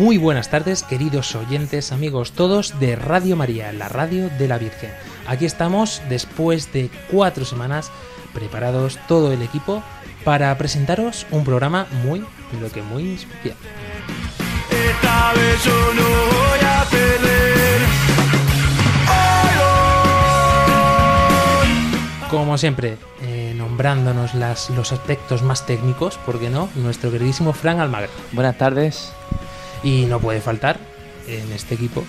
Muy buenas tardes, queridos oyentes, amigos todos de Radio María, la radio de la Virgen. Aquí estamos después de cuatro semanas preparados todo el equipo para presentaros un programa muy, pero que muy especial. Esta vez yo no voy a perder. Como siempre, eh, nombrándonos las, los aspectos más técnicos, ¿por qué no? Nuestro queridísimo Fran Almagro. Buenas tardes. Y no puede faltar en este equipo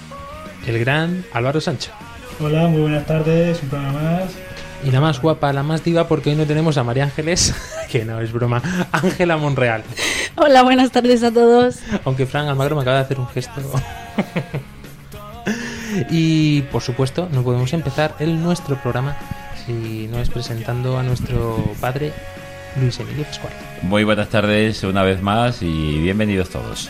el gran Álvaro Sancho. Hola, muy buenas tardes, un programa más. Y la más guapa, la más diva, porque hoy no tenemos a María Ángeles, que no es broma, Ángela Monreal. Hola, buenas tardes a todos. Aunque Fran Almagro me acaba de hacer un gesto. y por supuesto, no podemos empezar el nuestro programa si no es presentando a nuestro padre Luis Emilio Pascual. Muy buenas tardes una vez más y bienvenidos todos.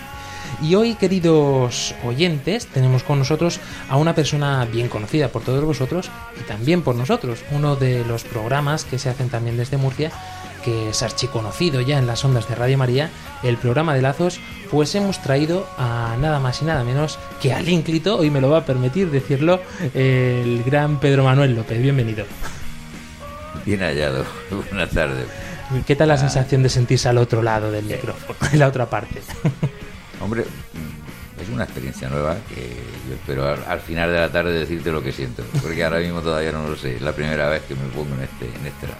Y hoy, queridos oyentes, tenemos con nosotros a una persona bien conocida por todos vosotros y también por nosotros. Uno de los programas que se hacen también desde Murcia, que es archiconocido ya en las ondas de Radio María, el programa de Lazos, pues hemos traído a nada más y nada menos que al ínclito, hoy me lo va a permitir decirlo, el gran Pedro Manuel López. Bienvenido. Bien hallado. Buenas tardes. ¿Qué tal la sensación de sentirse al otro lado del micrófono, en la otra parte? Hombre, es una experiencia nueva que yo espero al, al, final de la tarde decirte lo que siento, porque ahora mismo todavía no lo sé. Es la primera vez que me pongo en este, en este lado.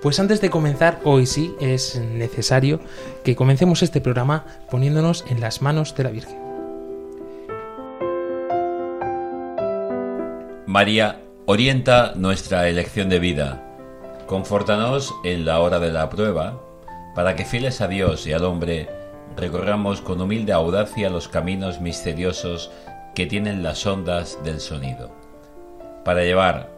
Pues antes de comenzar, hoy sí es necesario que comencemos este programa poniéndonos en las manos de la Virgen. María, orienta nuestra elección de vida. Confórtanos en la hora de la prueba, para que fieles a Dios y al hombre, recorramos con humilde audacia los caminos misteriosos que tienen las ondas del sonido. Para llevar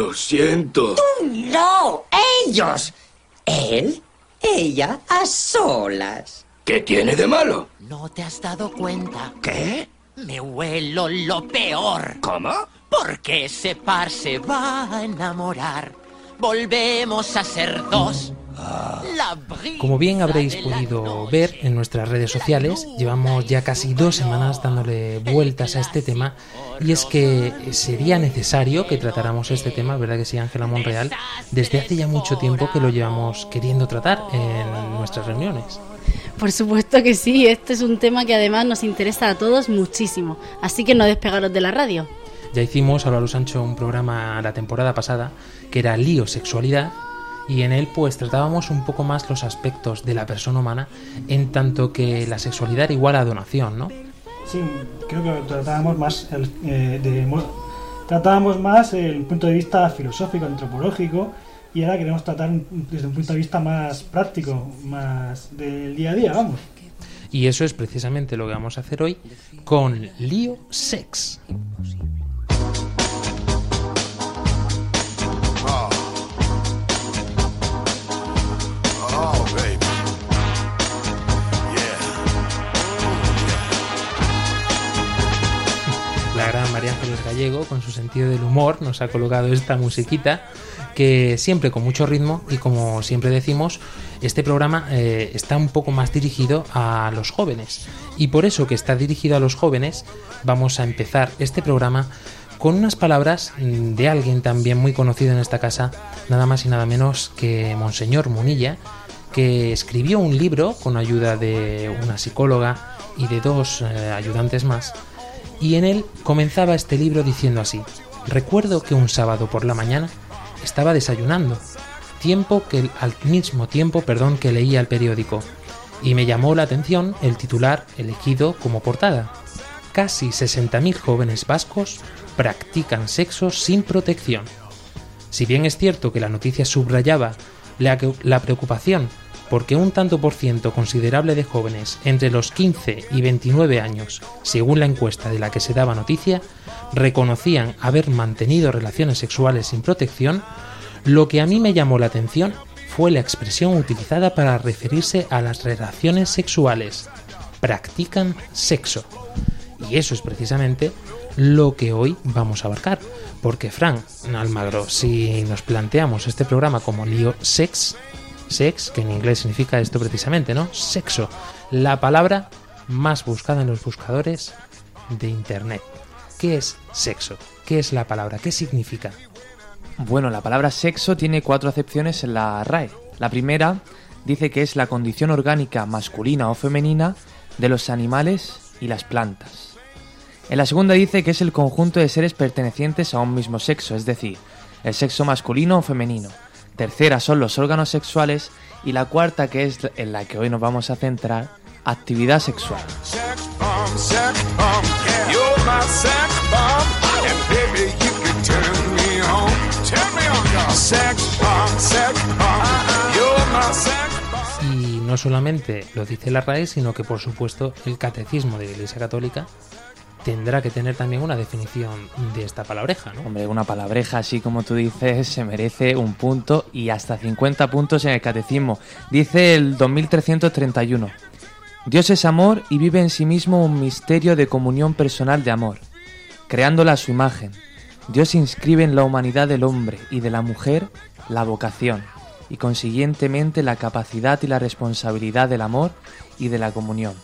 Lo siento. Tú no, ellos. Él, ella, a solas. ¿Qué tiene de malo? ¿No te has dado cuenta? ¿Qué? Me huelo lo peor. ¿Cómo? Porque ese par se va a enamorar. Volvemos a ser dos. Como bien habréis podido ver en nuestras redes sociales, llevamos ya casi dos semanas dándole vueltas a este tema y es que sería necesario que tratáramos este tema, ¿verdad que sí, Ángela Monreal? Desde hace ya mucho tiempo que lo llevamos queriendo tratar en nuestras reuniones. Por supuesto que sí, este es un tema que además nos interesa a todos muchísimo, así que no despegaros de la radio. Ya hicimos, Álvaro Sancho, un programa la temporada pasada que era Lío Sexualidad y en él pues tratábamos un poco más los aspectos de la persona humana en tanto que la sexualidad era igual a donación, ¿no? Sí, creo que tratábamos más el, eh, de, tratábamos más el punto de vista filosófico, antropológico y ahora queremos tratar desde un punto de vista más práctico, más del día a día, vamos. Y eso es precisamente lo que vamos a hacer hoy con Lío Sex. Gallego, con su sentido del humor, nos ha colocado esta musiquita que siempre con mucho ritmo y como siempre decimos, este programa eh, está un poco más dirigido a los jóvenes. Y por eso que está dirigido a los jóvenes, vamos a empezar este programa con unas palabras mm, de alguien también muy conocido en esta casa, nada más y nada menos que Monseñor Munilla, que escribió un libro con ayuda de una psicóloga y de dos eh, ayudantes más, y en él comenzaba este libro diciendo así, recuerdo que un sábado por la mañana estaba desayunando, tiempo que al mismo tiempo, perdón, que leía el periódico, y me llamó la atención el titular elegido como portada. Casi 60.000 jóvenes vascos practican sexo sin protección. Si bien es cierto que la noticia subrayaba la, la preocupación porque un tanto por ciento considerable de jóvenes entre los 15 y 29 años, según la encuesta de la que se daba noticia, reconocían haber mantenido relaciones sexuales sin protección, lo que a mí me llamó la atención fue la expresión utilizada para referirse a las relaciones sexuales. Practican sexo. Y eso es precisamente lo que hoy vamos a abarcar. Porque, Fran Almagro, si nos planteamos este programa como lío sex, sex, que en inglés significa esto precisamente, ¿no? Sexo, la palabra más buscada en los buscadores de Internet. ¿Qué es sexo? ¿Qué es la palabra? ¿Qué significa? Bueno, la palabra sexo tiene cuatro acepciones en la RAE. La primera dice que es la condición orgánica masculina o femenina de los animales y las plantas. En la segunda dice que es el conjunto de seres pertenecientes a un mismo sexo, es decir, el sexo masculino o femenino. Tercera son los órganos sexuales y la cuarta, que es en la que hoy nos vamos a centrar, actividad sexual. Y no solamente lo dice la RAE, sino que por supuesto el catecismo de la Iglesia Católica tendrá que tener también una definición de esta palabreja, ¿no? Hombre, una palabreja así como tú dices se merece un punto y hasta 50 puntos en el catecismo. Dice el 2331. Dios es amor y vive en sí mismo un misterio de comunión personal de amor, creándola a su imagen. Dios inscribe en la humanidad del hombre y de la mujer la vocación y consiguientemente la capacidad y la responsabilidad del amor y de la comunión.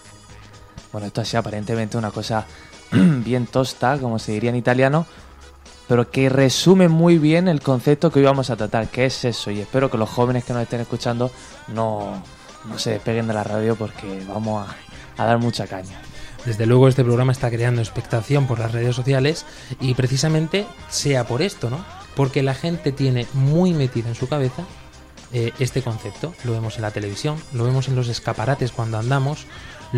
Bueno, esto así aparentemente una cosa bien tosta, como se diría en italiano, pero que resume muy bien el concepto que hoy vamos a tratar, que es eso, y espero que los jóvenes que nos estén escuchando no, no se despeguen de la radio porque vamos a, a dar mucha caña. Desde luego este programa está creando expectación por las redes sociales y precisamente sea por esto, ¿no? Porque la gente tiene muy metida en su cabeza eh, este concepto. Lo vemos en la televisión, lo vemos en los escaparates cuando andamos,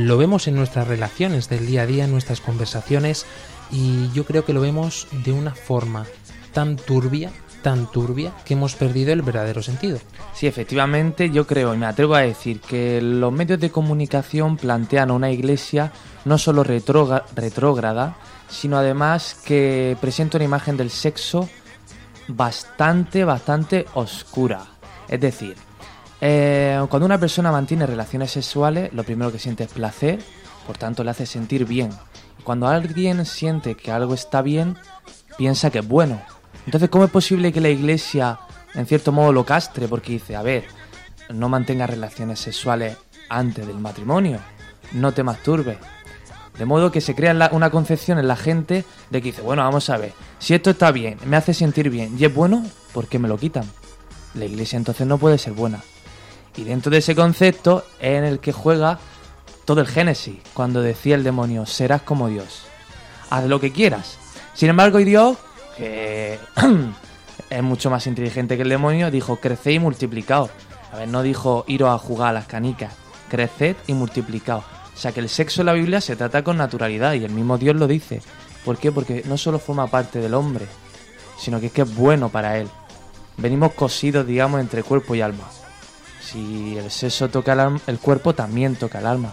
lo vemos en nuestras relaciones del día a día, en nuestras conversaciones y yo creo que lo vemos de una forma tan turbia, tan turbia, que hemos perdido el verdadero sentido. Sí, efectivamente, yo creo y me atrevo a decir que los medios de comunicación plantean a una iglesia no solo retrógrada, sino además que presenta una imagen del sexo bastante, bastante oscura. Es decir, eh, cuando una persona mantiene relaciones sexuales, lo primero que siente es placer, por tanto le hace sentir bien. Cuando alguien siente que algo está bien, piensa que es bueno. Entonces, ¿cómo es posible que la iglesia, en cierto modo, lo castre? Porque dice, a ver, no mantenga relaciones sexuales antes del matrimonio, no te masturbes. De modo que se crea una concepción en la gente de que dice, bueno, vamos a ver, si esto está bien, me hace sentir bien y es bueno, ¿por qué me lo quitan? La iglesia entonces no puede ser buena. Y dentro de ese concepto es en el que juega todo el Génesis, cuando decía el demonio, serás como Dios. Haz lo que quieras. Sin embargo, y Dios, que es mucho más inteligente que el demonio, dijo, creced y multiplicaos. A ver, no dijo iros a jugar a las canicas, creced y multiplicaos. O sea que el sexo en la Biblia se trata con naturalidad y el mismo Dios lo dice. ¿Por qué? Porque no solo forma parte del hombre, sino que es que es bueno para él. Venimos cosidos, digamos, entre cuerpo y alma. Si el sexo toca el, el cuerpo, también toca el alma.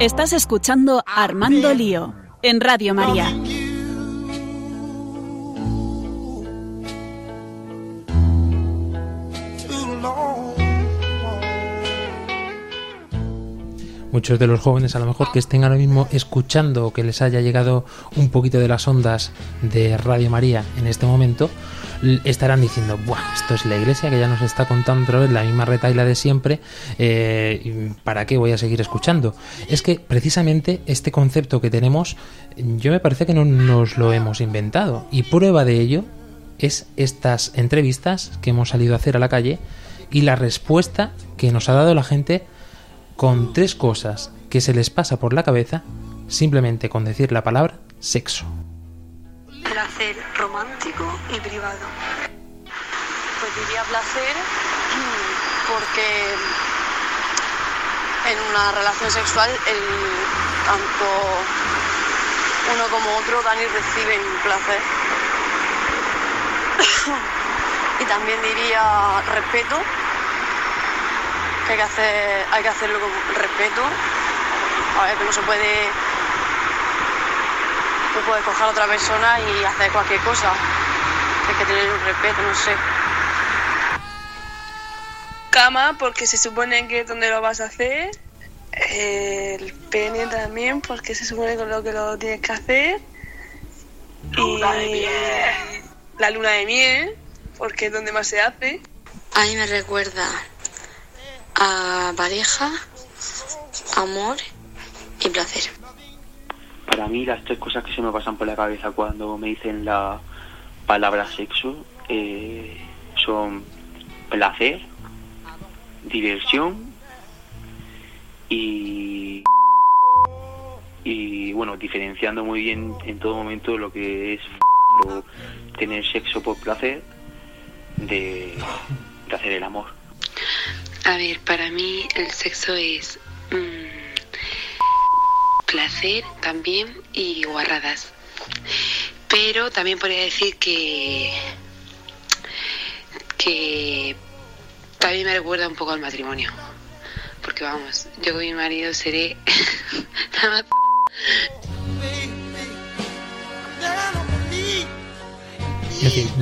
Estás escuchando Armando Lío en Radio María. Muchos de los jóvenes a lo mejor que estén ahora mismo escuchando o que les haya llegado un poquito de las ondas de Radio María en este momento, estarán diciendo, Buah, esto es la iglesia que ya nos está contando otra vez la misma retaila de siempre, eh, ¿y ¿para qué voy a seguir escuchando? Es que precisamente este concepto que tenemos, yo me parece que no nos lo hemos inventado y prueba de ello es estas entrevistas que hemos salido a hacer a la calle y la respuesta que nos ha dado la gente con tres cosas que se les pasa por la cabeza simplemente con decir la palabra sexo. Placer romántico y privado. Pues diría placer porque en una relación sexual tanto uno como otro dan y reciben placer. y también diría respeto, que hay que, hacer, hay que hacerlo con respeto. A ver, que no se puede no puedes coger a otra persona y hacer cualquier cosa. Hay que tener un respeto, no sé. Cama, porque se supone que es donde lo vas a hacer. El pene también, porque se supone con lo que lo tienes que hacer. Luna de y miel. la luna de miel, porque es donde más se hace. A mí me recuerda a pareja, amor y placer. Para mí las tres cosas que se me pasan por la cabeza cuando me dicen la palabra sexo eh, son placer, diversión y, y bueno, diferenciando muy bien en todo momento lo que es tener sexo por placer de hacer el amor. A ver, para mí el sexo es mm, placer también y guarradas. Pero también podría decir que que también me recuerda un poco al matrimonio. Porque vamos, yo con mi marido seré la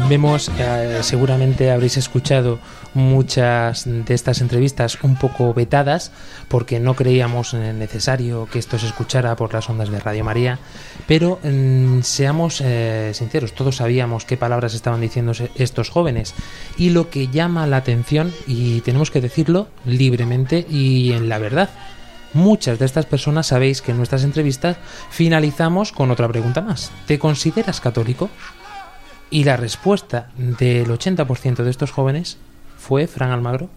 vemos, eh, seguramente habréis escuchado muchas de estas entrevistas un poco vetadas porque no creíamos necesario que esto se escuchara por las ondas de Radio María, pero mm, seamos eh, sinceros, todos sabíamos qué palabras estaban diciendo estos jóvenes y lo que llama la atención, y tenemos que decirlo libremente y en la verdad, Muchas de estas personas sabéis que en nuestras entrevistas finalizamos con otra pregunta más. ¿Te consideras católico? Y la respuesta del 80% de estos jóvenes fue, Fran Almagro.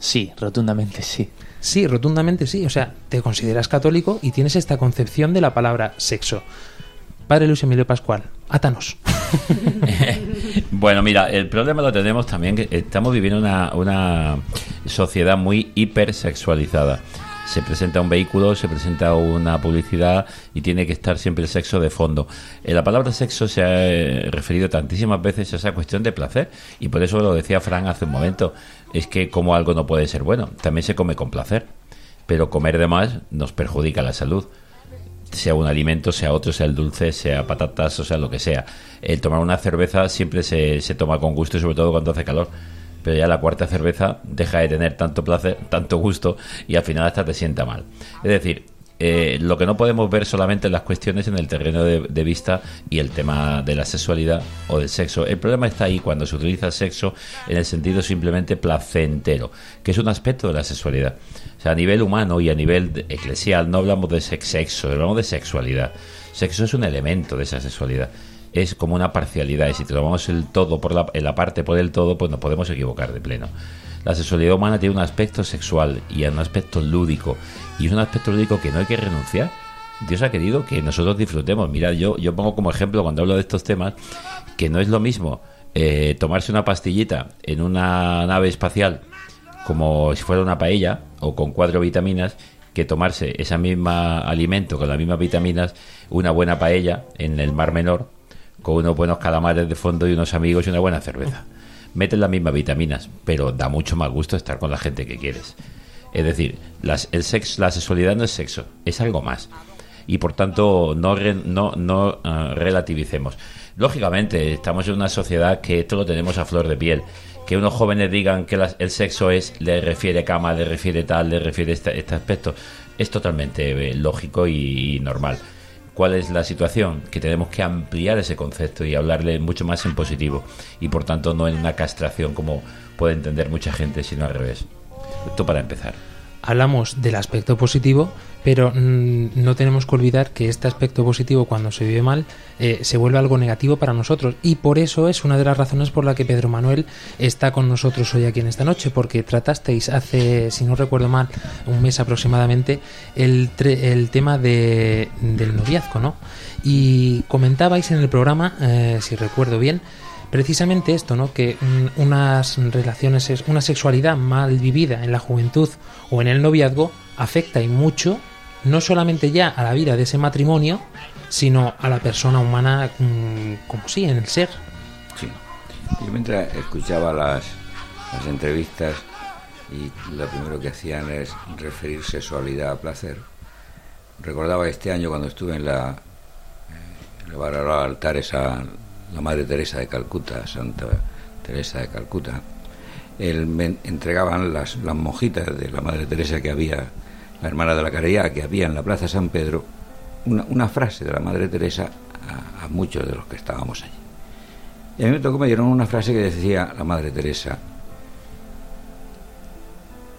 Sí, rotundamente sí. Sí, rotundamente sí. O sea, te consideras católico y tienes esta concepción de la palabra sexo. Padre Luis Emilio Pascual, átanos. Bueno, mira, el problema lo tenemos también que estamos viviendo una, una sociedad muy hipersexualizada. Se presenta un vehículo, se presenta una publicidad y tiene que estar siempre el sexo de fondo. Eh, la palabra sexo se ha eh, referido tantísimas veces a esa cuestión de placer y por eso lo decía Fran hace un momento. Es que como algo no puede ser bueno, también se come con placer, pero comer de más nos perjudica la salud sea un alimento, sea otro, sea el dulce, sea patatas, o sea lo que sea. El tomar una cerveza siempre se, se toma con gusto y sobre todo cuando hace calor. Pero ya la cuarta cerveza deja de tener tanto placer, tanto gusto y al final hasta te sienta mal. Es decir, eh, lo que no podemos ver solamente las cuestiones en el terreno de, de vista y el tema de la sexualidad o del sexo. El problema está ahí cuando se utiliza el sexo en el sentido simplemente placentero, que es un aspecto de la sexualidad. O sea, a nivel humano y a nivel eclesial no hablamos de sex- sexo, hablamos de sexualidad. Sexo es un elemento de esa sexualidad. Es como una parcialidad y si tomamos el todo por la, la parte por el todo, pues nos podemos equivocar de pleno. La sexualidad humana tiene un aspecto sexual y un aspecto lúdico. Y es un aspecto lúdico que no hay que renunciar. Dios ha querido que nosotros disfrutemos. Mira, yo, yo pongo como ejemplo cuando hablo de estos temas que no es lo mismo eh, tomarse una pastillita en una nave espacial como si fuera una paella o con cuatro vitaminas que tomarse ese mismo alimento con las mismas vitaminas, una buena paella en el Mar Menor con unos buenos calamares de fondo y unos amigos y una buena cerveza. Meten las mismas vitaminas, pero da mucho más gusto estar con la gente que quieres. Es decir, las- el sexo, la sexualidad no es sexo, es algo más. Y por tanto, no, re- no, no ah, relativicemos. Lógicamente, estamos en una sociedad que esto lo tenemos a flor de piel. Que unos jóvenes digan que el sexo es, le refiere cama, le refiere tal, le refiere este, este aspecto, es totalmente eh, lógico y normal. ¿Cuál es la situación? Que tenemos que ampliar ese concepto y hablarle mucho más en positivo. Y por tanto, no en una castración como puede entender mucha gente, sino al revés. Esto para empezar. Hablamos del aspecto positivo, pero mm, no tenemos que olvidar que este aspecto positivo, cuando se vive mal, eh, se vuelve algo negativo para nosotros. Y por eso es una de las razones por la que Pedro Manuel está con nosotros hoy aquí en esta noche, porque tratasteis hace, si no recuerdo mal, un mes aproximadamente, el, tre- el tema de, del noviazgo, ¿no? Y comentabais en el programa, eh, si recuerdo bien, precisamente esto, ¿no? Que mm, unas relaciones, es- una sexualidad mal vivida en la juventud o en el noviazgo afecta y mucho, no solamente ya a la vida de ese matrimonio, sino a la persona humana mm, como sí, en el ser. Sí. Yo mientras escuchaba las, las entrevistas y lo primero que hacían es referir sexualidad a placer, recordaba este año cuando estuve en la, en altares a la Madre Teresa de Calcuta, Santa Teresa de Calcuta, el, me entregaban las, las monjitas de la Madre Teresa que había, la hermana de la caridad que había en la Plaza San Pedro, una, frase de la Madre Teresa a, a muchos de los que estábamos allí. Y a mí me tocó, me dieron una frase que decía la Madre Teresa,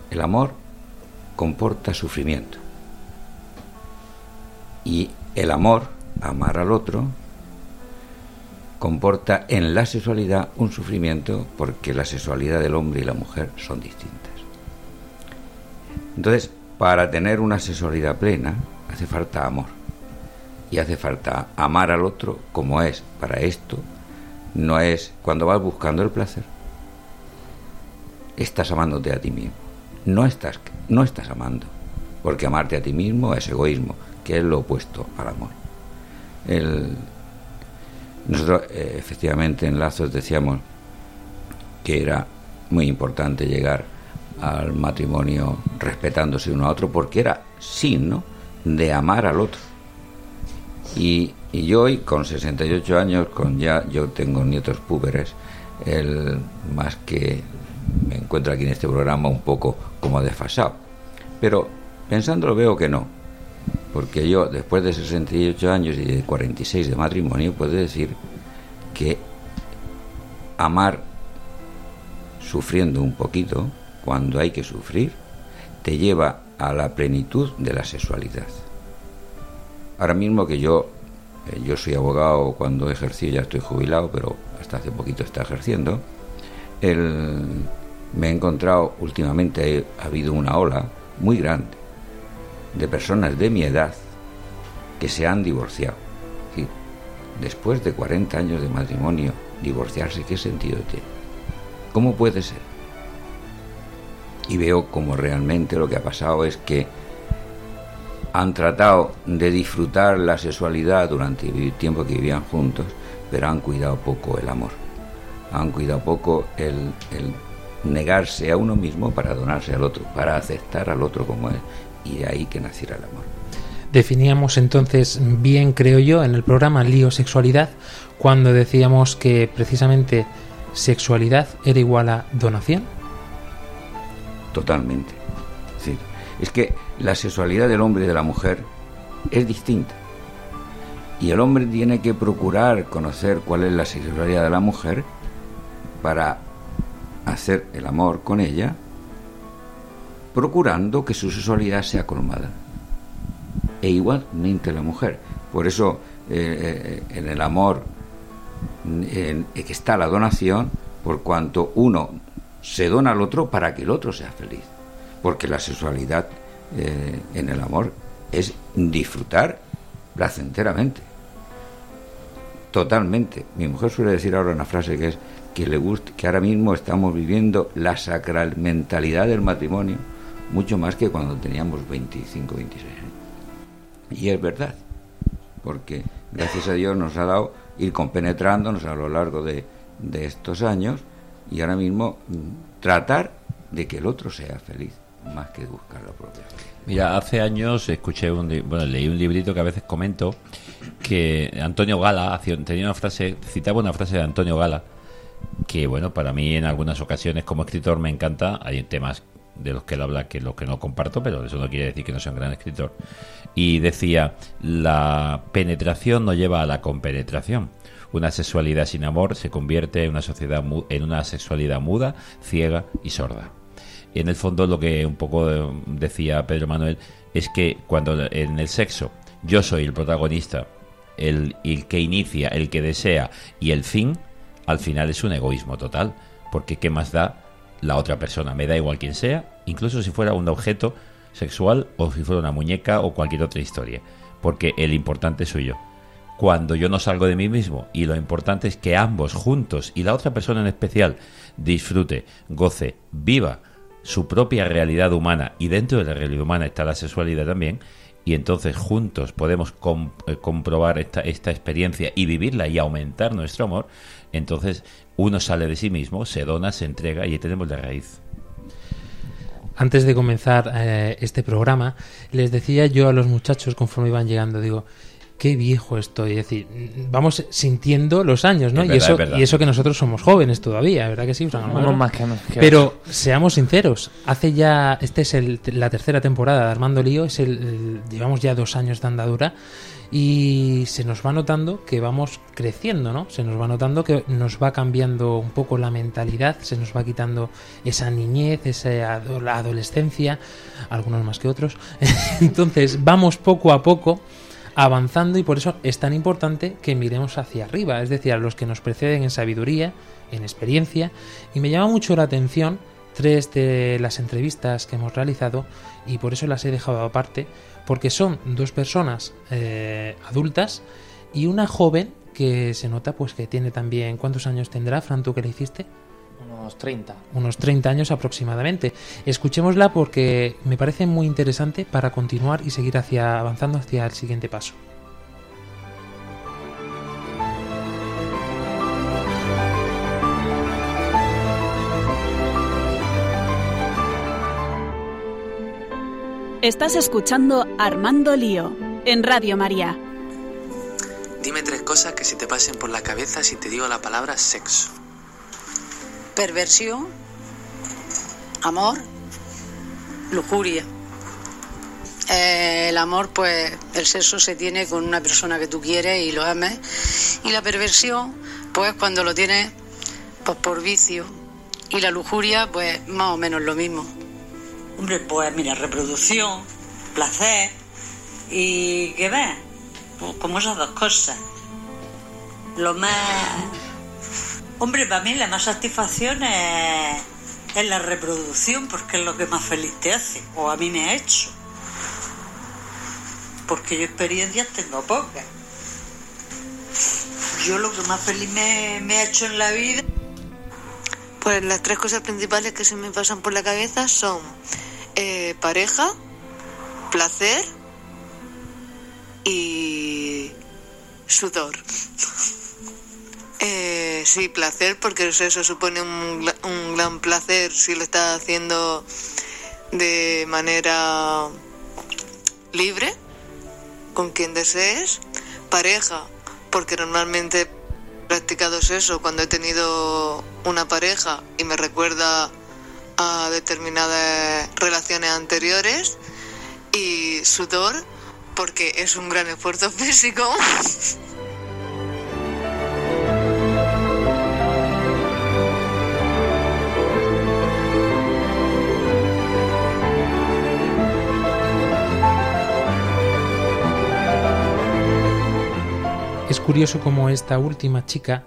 el amor comporta sufrimiento. Y el amor, amar al otro, comporta en la sexualidad un sufrimiento porque la sexualidad del hombre y la mujer son distintas. Entonces, para tener una sexualidad plena, hace falta amor. Y hace falta amar al otro como es. Para esto, no es cuando vas buscando el placer, estás amándote a ti mismo. No estás, no estás amando, porque amarte a ti mismo es egoísmo, que es lo opuesto al amor. El- nosotros, eh, efectivamente, en Lazos decíamos que era muy importante llegar al matrimonio respetándose uno a otro, porque era signo de amar al otro. Y, y yo hoy, con 68 años, con ya yo tengo nietos púberes, el, más que me encuentro aquí en este programa un poco como desfasado. Pero pensándolo veo que no, porque yo después de 68 años y de 46 de matrimonio puedo decir que amar sufriendo un poquito, cuando hay que sufrir, te lleva a la plenitud de la sexualidad. Ahora mismo que yo, eh, yo soy abogado cuando ejercí, ya estoy jubilado, pero hasta hace poquito está ejerciendo, el- me he encontrado últimamente, ha habido una ola muy grande de personas de mi edad que se han divorciado. Después de 40 años de matrimonio, divorciarse, ¿qué sentido tiene? ¿Cómo puede ser? Y veo como realmente lo que ha pasado es que han tratado de disfrutar la sexualidad durante el tiempo que vivían juntos, pero han cuidado poco el amor. Han cuidado poco el, negarse a uno mismo para donarse al otro, para aceptar al otro como es, y de ahí que naciera el amor. Definíamos entonces bien, creo yo, en el programa Lío Sexualidad, cuando decíamos que precisamente sexualidad era igual a donación. Totalmente. Es que la sexualidad del hombre y de la mujer es distinta. Y el hombre tiene que procurar conocer cuál es la sexualidad de la mujer para hacer el amor con ella, procurando que su sexualidad sea colmada. E igualmente la mujer. Por eso eh, eh, en el amor está la donación, por cuanto uno se dona al otro para que el otro sea feliz. Porque la sexualidad eh, en el amor es disfrutar placenteramente. Totalmente. Mi mujer suele decir ahora una frase que es que le gusta, que ahora mismo estamos viviendo la sacramentalidad del matrimonio mucho más que cuando teníamos 25, 26 años. Y es verdad, porque gracias a Dios nos ha dado ir compenetrándonos a lo largo de, de estos años y ahora mismo mm, tratar de que el otro sea feliz más que buscar lo propio. Mira, hace años escuché un, bueno, leí un librito que a veces comento que Antonio Gala tenía una frase, citaba una frase de Antonio Gala que bueno, para mí en algunas ocasiones como escritor me encanta, hay temas de los que él habla que los que no comparto, pero eso no quiere decir que no sea un gran escritor. Y decía, la penetración no lleva a la compenetración. Una sexualidad sin amor se convierte en una sociedad en una sexualidad muda, ciega y sorda. En el fondo lo que un poco eh, decía Pedro Manuel es que cuando en el sexo yo soy el protagonista, el, el que inicia, el que desea y el fin, al final es un egoísmo total, porque ¿qué más da la otra persona? Me da igual quien sea, incluso si fuera un objeto sexual o si fuera una muñeca o cualquier otra historia, porque el importante soy yo. Cuando yo no salgo de mí mismo. Y lo importante es que ambos juntos y la otra persona en especial disfrute, goce, viva su propia realidad humana. Y dentro de la realidad humana está la sexualidad también. Y entonces juntos podemos eh, comprobar esta, esta experiencia y vivirla y aumentar nuestro amor, entonces uno sale de sí mismo, se dona, se entrega y ahí tenemos la raíz. Antes de comenzar eh, este programa, les decía yo a los muchachos conforme iban llegando, digo, qué viejo estoy. Es decir, vamos sintiendo los años, ¿no? Es y, verdad, eso, es verdad. y eso que nosotros somos jóvenes todavía, ¿verdad que sí? Almagro? más que no- que Pero seamos sinceros, hace ya, este es el- la tercera temporada de Armando Lío, es el, el- llevamos ya dos años de andadura y se nos va notando que vamos creciendo, ¿no? Se nos va notando que nos va cambiando un poco la mentalidad, se nos va quitando esa niñez, esa adolescencia, algunos más que otros. Entonces vamos poco a poco avanzando y por eso es tan importante que miremos hacia arriba, es decir, a los que nos preceden en sabiduría, en experiencia, y me llama mucho la atención tres de las entrevistas que hemos realizado y por eso las he dejado aparte, porque son dos personas eh, adultas y una joven que se nota pues que tiene también, ¿cuántos años tendrá, Fran, tú que le hiciste? Unos 30. unos 30 años aproximadamente. Escuchémosla porque me parece muy interesante para continuar y seguir hacia avanzando hacia el siguiente paso. Estás escuchando Armando Lío en Radio María. Dime tres cosas que se te pasen por la cabeza si te digo la palabra sexo. Perversión, amor, lujuria. Eh, el amor, pues el sexo se tiene con una persona que tú quieres y lo ames. Y la perversión, pues cuando lo tienes pues, por vicio. Y la lujuria, pues más o menos lo mismo. Hombre, pues mira, reproducción, placer y ¿qué ves? Pues como esas dos cosas. Lo más... Hombre, para mí la más satisfacción es, la reproducción porque es lo que más feliz te hace, o a mí me ha hecho. Porque yo experiencias tengo pocas. Yo lo que más feliz me, me ha hecho en la vida Pues las tres cosas principales que se me pasan por la cabeza son eh, pareja, placer y sudor. Eh, sí, placer, porque el sexo supone un, un gran placer si lo estás haciendo de manera libre, con quien desees. Pareja, porque normalmente he practicado sexo cuando he tenido una pareja y me recuerda a determinadas relaciones anteriores. Y sudor, porque es un gran esfuerzo físico. Es curioso como esta última chica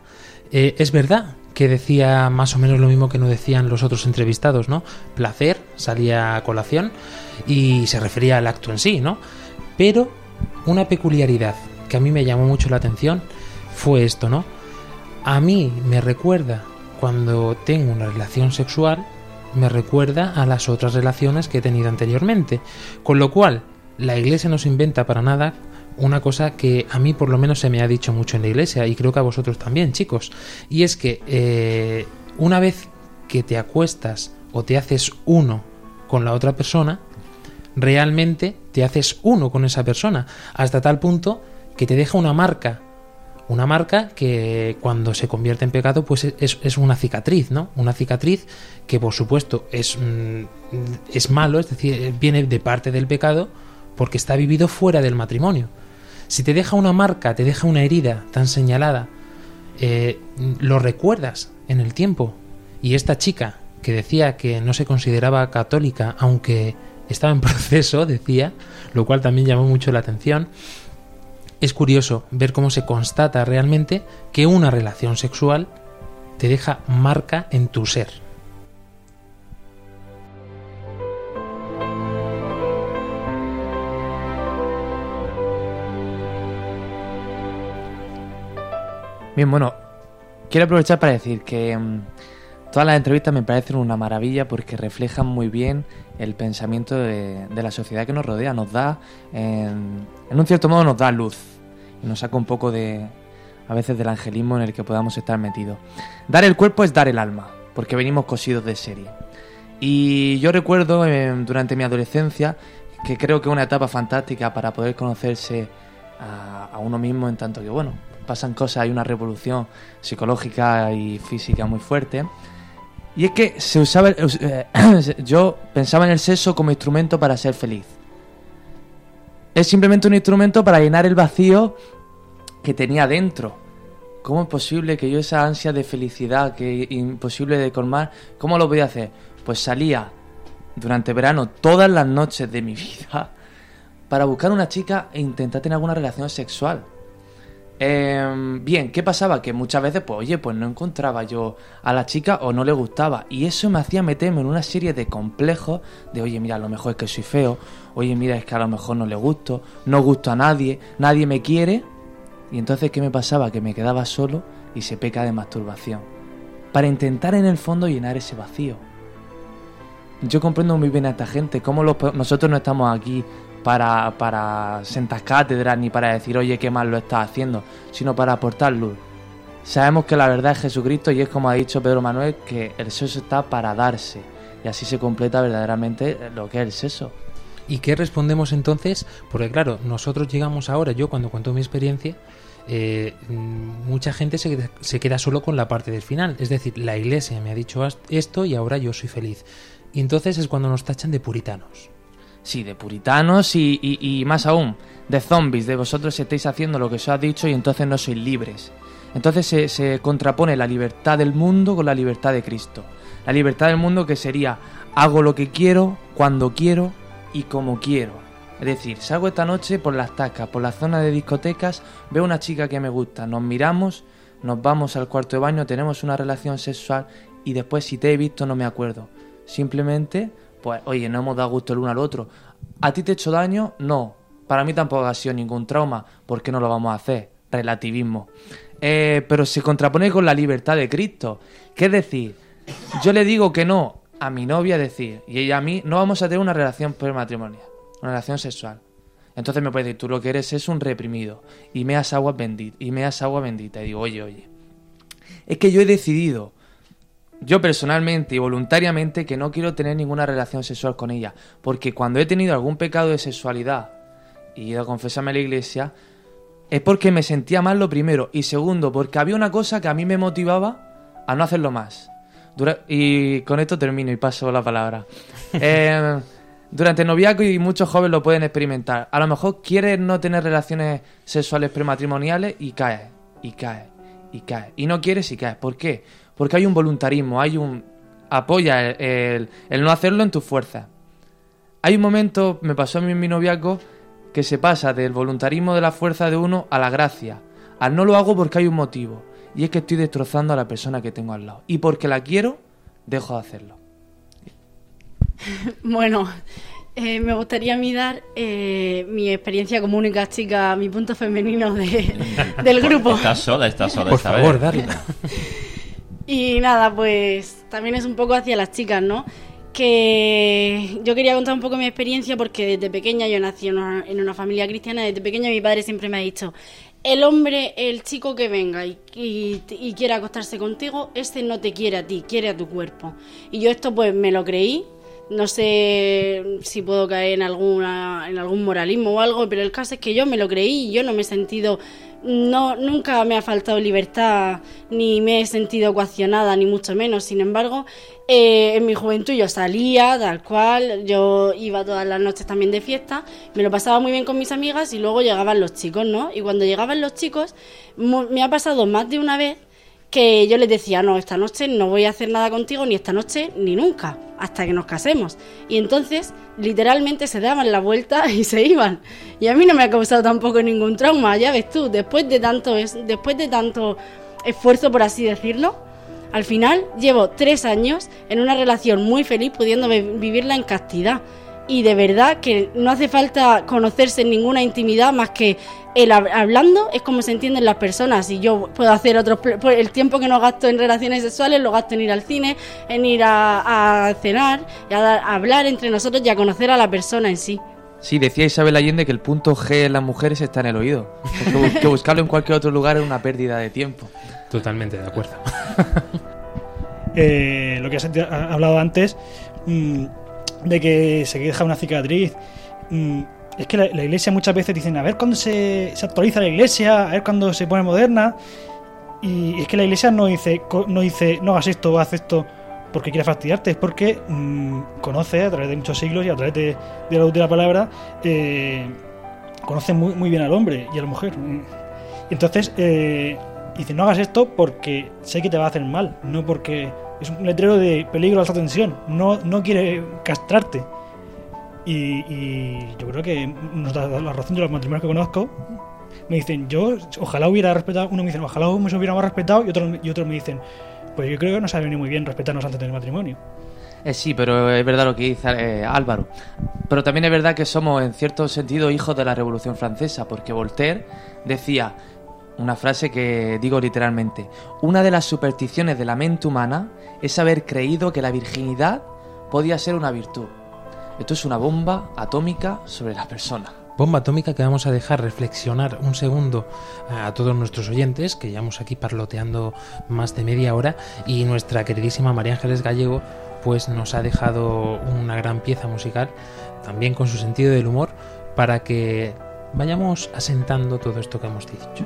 eh, es verdad que decía más o menos lo mismo que no decían los otros entrevistados, ¿no? Placer salía a colación y se refería al acto en sí, ¿no? Pero una peculiaridad que a mí me llamó mucho la atención fue esto, ¿no? A mí me recuerda cuando tengo una relación sexual, me recuerda a las otras relaciones que he tenido anteriormente. Con lo cual, la iglesia no se inventa para nada una cosa que a mí por lo menos se me ha dicho mucho en la iglesia y creo que a vosotros también, chicos. Y es que eh, una vez que te acuestas o te haces uno con la otra persona, realmente te haces uno con esa persona, hasta tal punto que te deja una marca. Una marca que cuando se convierte en pecado, pues es, es una cicatriz, ¿no? Una cicatriz que por supuesto es, mm, es malo, es decir, viene de parte del pecado, porque está vivido fuera del matrimonio. Si te deja una marca, te deja una herida tan señalada, eh, lo recuerdas en el tiempo. Y esta chica que decía que no se consideraba católica, aunque estaba en proceso, decía, lo cual también llamó mucho la atención, es curioso ver cómo se constata realmente que una relación sexual te deja marca en tu ser. Bien, bueno, quiero aprovechar para decir que mm, todas las entrevistas me parecen una maravilla porque reflejan muy bien el pensamiento de, la sociedad que nos rodea, nos da, en, un cierto modo nos da luz y nos saca un poco de, a veces del angelismo en el que podamos estar metidos. Dar el cuerpo es dar el alma, porque venimos cosidos de serie. Y yo recuerdo eh, durante mi adolescencia que creo que es una etapa fantástica para poder conocerse a uno mismo en tanto que, bueno, pasan cosas, hay una revolución psicológica y física muy fuerte. Y es que se usaba, eh, yo pensaba en el sexo como instrumento para ser feliz. Es simplemente un instrumento para llenar el vacío que tenía dentro. ¿Cómo es posible que yo esa ansia de felicidad que imposible de colmar, cómo lo podía hacer? Pues salía durante verano todas las noches de mi vida para buscar una chica e intentar tener alguna relación sexual. Eh, bien, ¿qué pasaba? Que muchas veces, pues oye, pues no encontraba yo a la chica o no le gustaba. Y eso me hacía meterme en una serie de complejos de, oye, mira, a lo mejor es que soy feo, oye, mira, es que a lo mejor no le gusto, no gusto a nadie, nadie me quiere. Y entonces, ¿qué me pasaba? Que me quedaba solo y se peca de masturbación. Para intentar en el fondo llenar ese vacío. Yo comprendo muy bien a esta gente, cómo nosotros no estamos aquí para, para sentar cátedras ni para decir, oye, qué mal lo estás haciendo, sino para aportar luz. Sabemos que la verdad es Jesucristo y es como ha dicho Pedro Manuel, que el sexo está para darse. Y así se completa verdaderamente lo que es el sexo. ¿Y qué respondemos entonces? Porque claro, nosotros llegamos ahora, yo cuando cuento mi experiencia, eh, mm, mucha gente se, queda- solo con la parte del final. Es decir, la iglesia me ha dicho esto y ahora yo soy feliz. Y entonces es cuando nos tachan de puritanos. Sí, de puritanos y, y- más aún, de zombies, de vosotros estáis haciendo lo que os ha dicho y entonces no sois libres. Entonces se, se contrapone la libertad del mundo con la libertad de Cristo. La libertad del mundo que sería hago lo que quiero, cuando quiero y como quiero. Es decir, salgo esta noche por las tacas, por la zona de discotecas, veo una chica que me gusta, nos miramos, nos vamos al cuarto de baño, tenemos una relación sexual y después si te he visto no me acuerdo. Simplemente, pues, oye, no hemos dado gusto el uno al otro. ¿A ti te he hecho daño? No. Para mí tampoco ha sido ningún trauma. ¿Por qué no lo vamos a hacer? Relativismo. Eh, pero se contrapone con la libertad de Cristo. ¿Qué decir? Yo le digo que no a mi novia, decir, y ella a mí, no vamos a tener una relación prematrimonial, una relación sexual. Entonces me puede decir, tú lo que eres es un reprimido, y me das agua bendita, y me das agua bendita. Y digo, oye, oye, es que yo he decidido, yo personalmente y voluntariamente, que no quiero tener ninguna relación sexual con ella, porque cuando he tenido algún pecado de sexualidad y he ido a confesarme a la iglesia, es porque me sentía mal lo primero, y segundo, porque había una cosa que a mí me motivaba a no hacerlo más. Dura- y con esto termino y paso la palabra. Eh, durante el noviazgo y muchos jóvenes lo pueden experimentar. A lo mejor quieres no tener relaciones sexuales prematrimoniales y caes, y caes, y caes. Y no quieres y caes. ¿Por qué? Porque hay un voluntarismo, hay un... apoya el, el- el no hacerlo en tus fuerzas. Hay un momento, me pasó a mí en mi noviazgo, que se pasa del voluntarismo de la fuerza de uno a la gracia. Al no lo hago porque hay un motivo. Y es que estoy destrozando a la persona que tengo al lado. Y porque la quiero, dejo de hacerlo. Bueno, eh, me gustaría a mí dar eh, mi experiencia como única chica, mi punto femenino de- del grupo. Estás sola, estás sola Por esta favor, vez. darle. Y nada, pues también es un poco hacia las chicas, ¿no? Que yo quería contar un poco mi experiencia porque desde pequeña yo nací en una, en una familia cristiana, desde pequeña mi padre siempre me ha dicho, el hombre, el chico que venga y, y, y quiera acostarse contigo, este no te quiere a ti, quiere a tu cuerpo. Y yo esto pues me lo creí No sé si puedo caer en alguna en algún moralismo o algo, pero el caso es que yo me lo creí y yo no me he sentido no nunca me ha faltado libertad ni me he sentido coaccionada ni mucho menos. Sin embargo, eh, en mi juventud yo salía tal cual, yo iba todas las noches también de fiesta, me lo pasaba muy bien con mis amigas y luego llegaban los chicos, ¿no? Y cuando llegaban los chicos me ha pasado más de una vez que yo les decía, no, esta noche no voy a hacer nada contigo, ni esta noche, ni nunca, hasta que nos casemos. Y entonces, literalmente se daban la vuelta y se iban. Y a mí no me ha causado tampoco ningún trauma, ya ves tú, después de tanto, es- después de tanto esfuerzo, por así decirlo, al final llevo tres años en una relación muy feliz, pudiendo vi- vivirla en castidad. Y de verdad que no hace falta conocerse en ninguna intimidad más que el hab- hablando es como se entienden las personas. Y yo puedo hacer otros. pues el tiempo que no gasto en relaciones sexuales lo gasto en ir al cine, en ir a, a cenar, y a, dar- a hablar entre nosotros y a conocer a la persona en sí. Sí, decía Isabel Allende que el punto G en las mujeres está en el oído. Que, bu- que buscarlo en cualquier otro lugar es una pérdida de tiempo. Totalmente de acuerdo. eh, lo que has ha- hablado antes, mm, de que se deja una cicatriz. Es que la, iglesia muchas veces dicen, a ver cuándo se, actualiza la iglesia, a ver cuándo se pone moderna. Y es que la iglesia no dice, no dice, no hagas esto o haz esto porque quiere fastidiarte, es porque mm, conoce a través de muchos siglos y a través de, de la luz de la palabra, eh, conoce muy, muy bien al hombre y a la mujer. Y entonces eh, dice, no hagas esto porque sé que te va a hacer mal, no porque es un letrero de peligro alta tensión, no, no quiere castrarte. Y, yo creo que nos da la razón de los matrimonios que conozco. Me dicen, yo ojalá hubiera respetado, uno me dicen, ojalá nos hubiéramos respetado y otros y otros me dicen, pues yo creo que nos ha venido muy bien respetarnos antes del matrimonio. Eh, sí, pero es verdad lo que dice eh, Álvaro. Pero también es verdad que somos, en cierto sentido, hijos de la Revolución Francesa, porque Voltaire decía una frase que digo literalmente: Una de las supersticiones de la mente humana es haber creído que la virginidad podía ser una virtud. Esto es una bomba atómica sobre la persona. Bomba atómica que vamos a dejar reflexionar un segundo a todos nuestros oyentes, que llevamos aquí parloteando más de media hora, y nuestra queridísima María Ángeles Gallego pues nos ha dejado una gran pieza musical, también con su sentido del humor, para que vayamos asentando todo esto que hemos dicho.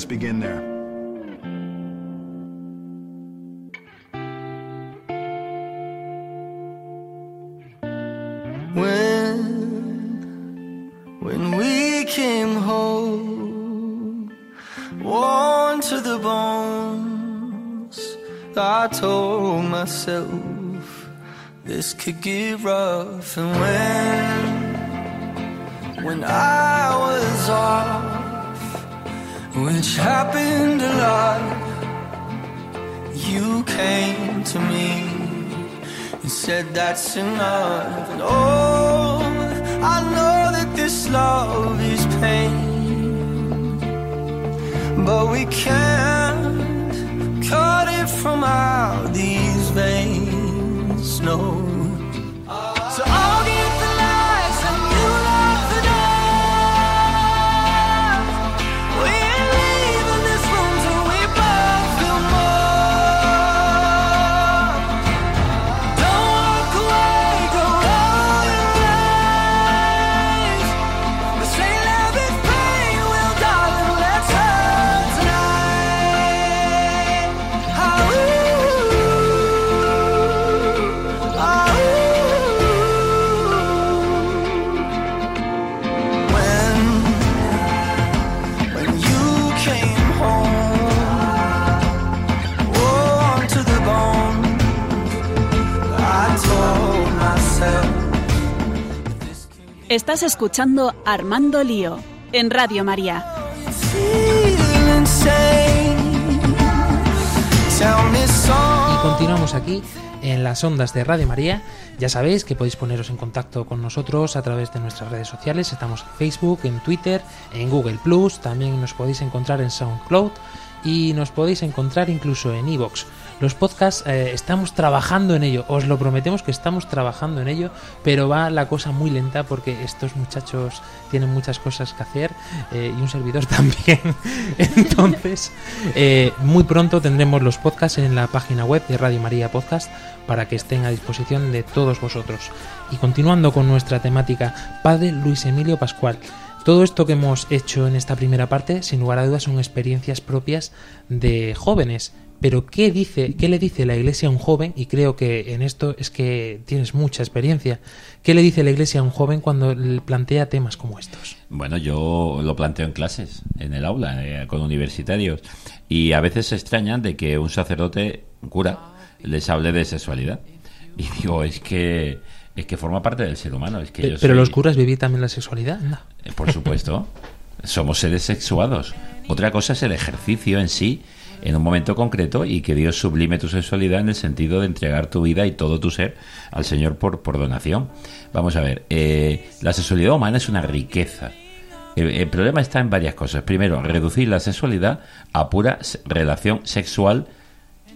Let's begin there. When, when we came home, worn to the bones, I told myself this could get rough. And when, when I was off, which happened a lot, you came to me and said that's enough. And oh, I know that this love is pain, but we can't cut it from out these veins. No. Estás escuchando Armando Lío en Radio María. Y continuamos aquí en las ondas de Radio María. Ya sabéis que podéis poneros en contacto con nosotros a través de nuestras redes sociales. Estamos en Facebook, en Twitter, en Google Plus. También nos podéis encontrar en SoundCloud y nos podéis encontrar incluso en Evox. Los podcasts eh, estamos trabajando en ello, os lo prometemos que estamos trabajando en ello, pero va la cosa muy lenta porque estos muchachos tienen muchas cosas que hacer eh, y un servidor también. Entonces, eh, muy pronto tendremos los podcasts en la página web de Radio María Podcast para que estén a disposición de todos vosotros. Y continuando con nuestra temática, Padre Luis Emilio Pascual. Todo esto que hemos hecho en esta primera parte, sin lugar a dudas, son experiencias propias de jóvenes. Pero ¿qué dice, qué le dice la Iglesia a un joven? Y creo que en esto es que tienes mucha experiencia. ¿Qué le dice la Iglesia a un joven cuando le plantea temas como estos? Bueno, yo lo planteo en clases, en el aula, eh, con universitarios. Y a veces se extrañan de que un sacerdote, un cura, les hable de sexualidad. Y digo, es que es que forma parte del ser humano. Es que yo Pero los curas vivir también la sexualidad. No. Eh, Por supuesto. Somos seres sexuados. Otra cosa es el ejercicio en sí, en un momento concreto, y que Dios sublime tu sexualidad en el sentido de entregar tu vida y todo tu ser al Señor por, por donación. Vamos a ver, eh, la sexualidad humana es una riqueza. El, el problema está en varias cosas. Primero, reducir la sexualidad a pura relación sexual,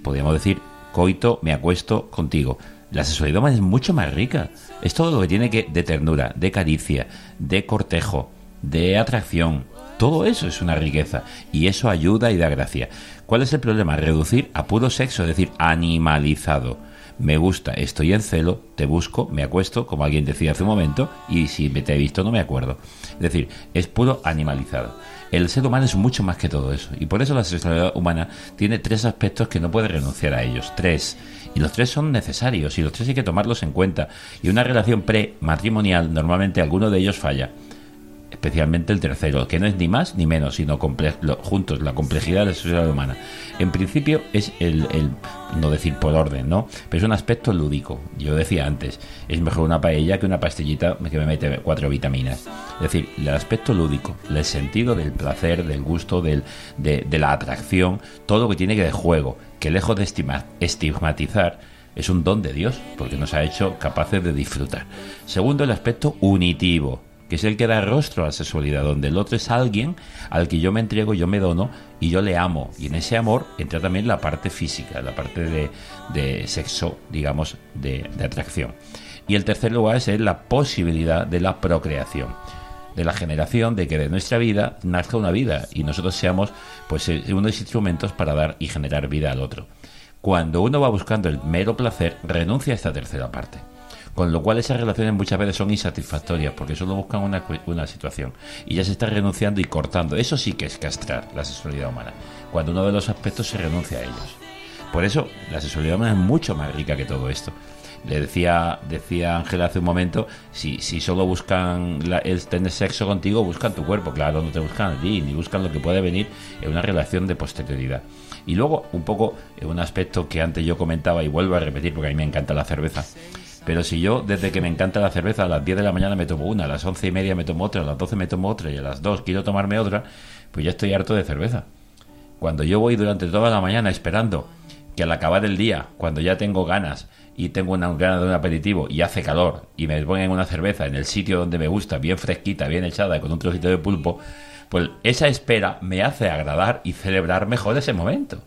podríamos decir, coito, me acuesto contigo. La sexualidad humana es mucho más rica. Es todo lo que tiene que de ternura, de caricia, de cortejo, de atracción. Todo eso es una riqueza y eso ayuda y da gracia. ¿Cuál es el problema? Reducir a puro sexo, es decir, animalizado. Me gusta, estoy en celo, te busco, me acuesto, como alguien decía hace un momento, y si te he visto no me acuerdo. Es decir, es puro animalizado. El ser humano es mucho más que todo eso. Y por eso la sexualidad humana tiene tres aspectos que no puede renunciar a ellos. Tres. Y los tres son necesarios y los tres hay que tomarlos en cuenta. Y una relación pre-matrimonial, normalmente alguno de ellos falla. Especialmente el tercero, que no es ni más ni menos, sino juntos, la complejidad de la sociedad humana. En principio es el, el- no decir por orden, ¿no? Pero es un aspecto lúdico. Yo decía antes, es mejor una paella que una pastillita que me mete cuatro vitaminas. Es decir, el aspecto lúdico, el sentido del placer, del gusto, del, de, de la atracción, todo lo que tiene que de juego, que lejos de estima- estigmatizar, es un don de Dios, porque nos ha hecho capaces de disfrutar. Segundo, el aspecto unitivo, que es el que da rostro a la sexualidad, donde el otro es alguien al que yo me entrego, yo me dono y yo le amo. Y en ese amor entra también la parte física, la parte de, de sexo, digamos, de, de atracción. Y el tercer lugar es la posibilidad de la procreación de la generación de que de nuestra vida nazca una vida y nosotros seamos pues eh, unos instrumentos para dar y generar vida al otro. Cuando uno va buscando el mero placer, renuncia a esta tercera parte. Con lo cual esas relaciones muchas veces son insatisfactorias porque solo buscan una, una situación y ya se está renunciando y cortando. Eso sí que es castrar la sexualidad humana. Cuando uno de los aspectos se renuncia a ellos. Por eso la sexualidad humana es mucho más rica que todo esto. Le decía decía Ángela hace un momento, si, si solo buscan la- el tener sexo contigo, buscan tu cuerpo. Claro, no te buscan a ti, ni buscan lo que puede venir en una relación de posterioridad. Y luego, un poco, eh, un aspecto que antes yo comentaba y vuelvo a repetir porque a mí me encanta la cerveza. Pero si yo, desde que me encanta la cerveza, a las 10 de la mañana me tomo una, a las 11 y media me tomo otra, a las 12 me tomo otra y a las 2 quiero tomarme otra, pues ya estoy harto de cerveza. Cuando yo voy durante toda la mañana esperando que al acabar el día, cuando ya tengo ganas y tengo una ganas de un aperitivo y hace calor y me ponen una cerveza en el sitio donde me gusta, bien fresquita, bien echada, con un trocito de pulpo, pues esa espera me hace agradar y celebrar mejor ese momento.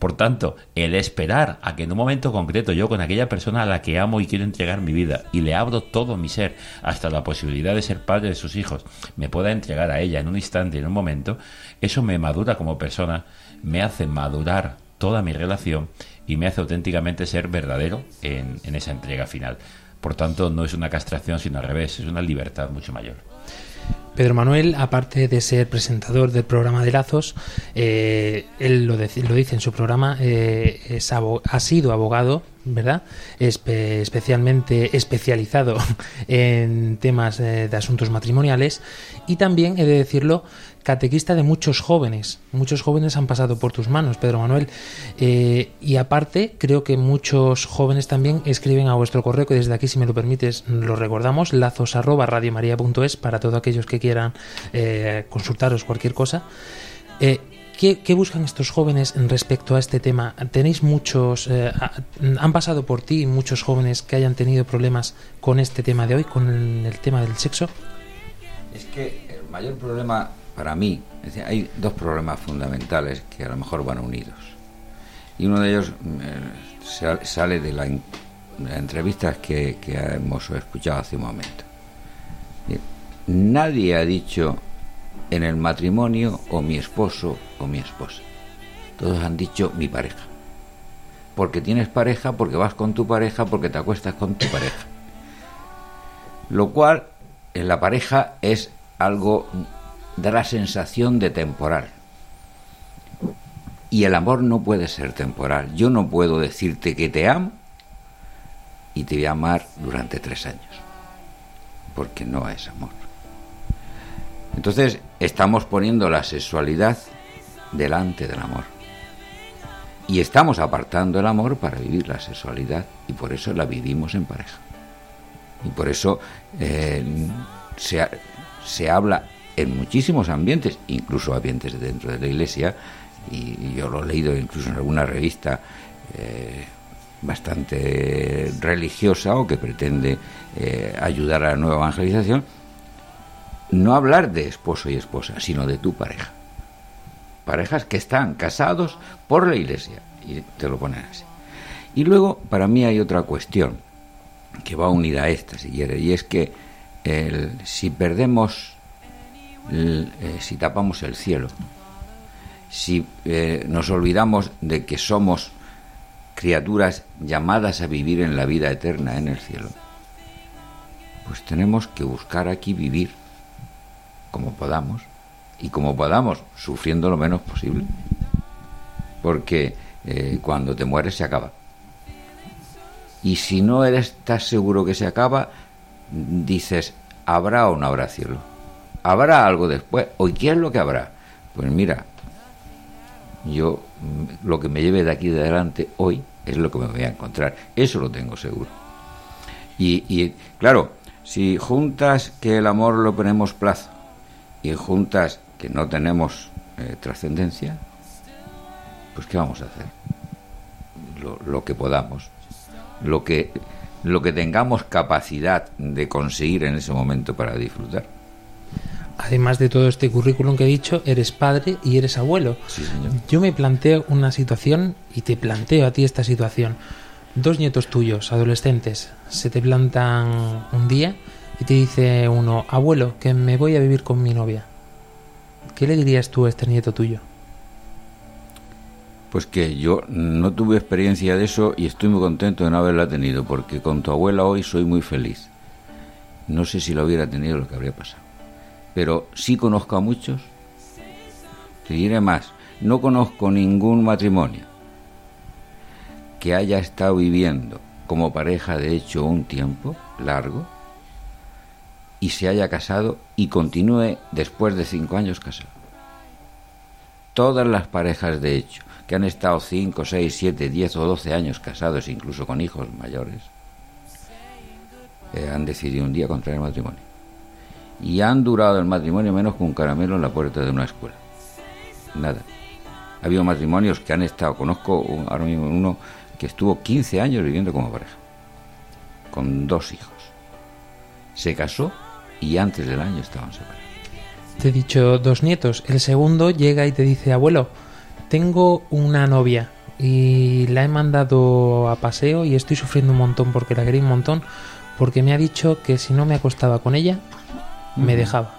Por tanto, el esperar a que en un momento concreto yo con aquella persona a la que amo y quiero entregar mi vida y le abro todo mi ser, hasta la posibilidad de ser padre de sus hijos, me pueda entregar a ella en un instante, en un momento, eso me madura como persona, me hace madurar toda mi relación y me hace auténticamente ser verdadero en, en esa entrega final. Por tanto, no es una castración, sino al revés, es una libertad mucho mayor. Pedro Manuel, aparte de ser presentador del programa de Lazos, eh, él lo, lo dice en su programa, eh, ha sido abogado, ¿verdad? Espe- especialmente especializado en temas eh, de asuntos matrimoniales y también, he de decirlo, catequista de muchos jóvenes. Muchos jóvenes han pasado por tus manos, Pedro Manuel. Eh, y aparte, creo que muchos jóvenes también escriben a vuestro correo, que desde aquí, si me lo permites, lo recordamos, lazos arroba para todos aquellos que quieran eh, consultaros cualquier cosa. Eh, ¿qué, buscan estos jóvenes en respecto a este tema? ¿Tenéis muchos, eh, ha- han pasado por ti muchos jóvenes que hayan tenido problemas con este tema de hoy, con el tema del sexo? Es que el mayor problema para mí, hay dos problemas fundamentales que a lo mejor van unidos. y uno de ellos eh, sa- sale de la, de la entrevista que, que hemos escuchado hace un momento. Eh, Nadie ha dicho en el matrimonio o mi esposo o mi esposa. Todos han dicho mi pareja. Porque tienes pareja, porque vas con tu pareja, porque te acuestas con tu pareja. Lo cual en la pareja es algo, da la sensación de temporal. Y el amor no puede ser temporal. Yo no puedo decirte que te amo y te voy a amar durante tres años. Porque no es amor. Entonces estamos poniendo la sexualidad delante del amor. Y estamos apartando el amor para vivir la sexualidad y por eso la vivimos en pareja. Y por eso eh, se, se habla en muchísimos ambientes, incluso ambientes dentro de la iglesia, y yo lo he leído incluso en alguna revista eh, bastante religiosa o que pretende eh, ayudar a la nueva evangelización, no hablar de esposo y esposa, sino de tu pareja. Parejas que están casados por la iglesia, y te lo ponen así. Y luego, para mí hay otra cuestión que va unida a esta, si quieres, y es que si perdemos, eh, si tapamos el cielo, si eh, nos olvidamos de que somos criaturas llamadas a vivir en la vida eterna en el cielo, pues tenemos que buscar aquí vivir como podamos y como podamos, sufriendo lo menos posible. Porque eh, cuando te mueres se acaba. Y si no eres, estás seguro que se acaba, dices, ¿habrá o no habrá cielo? ¿Habrá algo después? ¿O qué es lo que habrá? Pues mira, yo lo que me lleve de aquí de adelante hoy es lo que me voy a encontrar. Eso lo tengo seguro. Y, y, claro, si juntas que el amor lo ponemos plazo y juntas que no tenemos eh, trascendencia, pues ¿qué vamos a hacer? Lo, lo que podamos, lo que, lo que tengamos capacidad de conseguir en ese momento para disfrutar. Además de todo este currículum que he dicho, eres padre y eres abuelo. Sí, señor. Yo me planteo una situación y te planteo a ti esta situación. Dos nietos tuyos, adolescentes, se te plantan un día y te dice uno, abuelo, que me voy a vivir con mi novia. ¿Qué le dirías tú a este nieto tuyo? Pues que yo no tuve experiencia de eso y estoy muy contento de no haberla tenido, porque con tu abuela hoy soy muy feliz. No sé si lo hubiera tenido lo que habría pasado. Pero sí conozco a muchos. Te diré más, no conozco ningún matrimonio que haya estado viviendo como pareja de hecho un tiempo largo y se haya casado y continúe después de cinco años casado. Todas las parejas de hecho que han estado 5, 6, 7, 10 o 12 años casados, incluso con hijos mayores, eh, han decidido un día contraer matrimonio. Y han durado el matrimonio menos que un caramelo en la puerta de una escuela. Nada. Ha habido matrimonios que han estado, conozco ahora mismo uno que estuvo 15 años viviendo como pareja, con dos hijos. Se casó y antes del año estaban separados. Te he dicho dos nietos. El segundo llega y te dice, abuelo, tengo una novia y la he mandado a paseo y estoy sufriendo un montón porque la quería un montón porque me ha dicho que si no me acostaba con ella, me dejaba.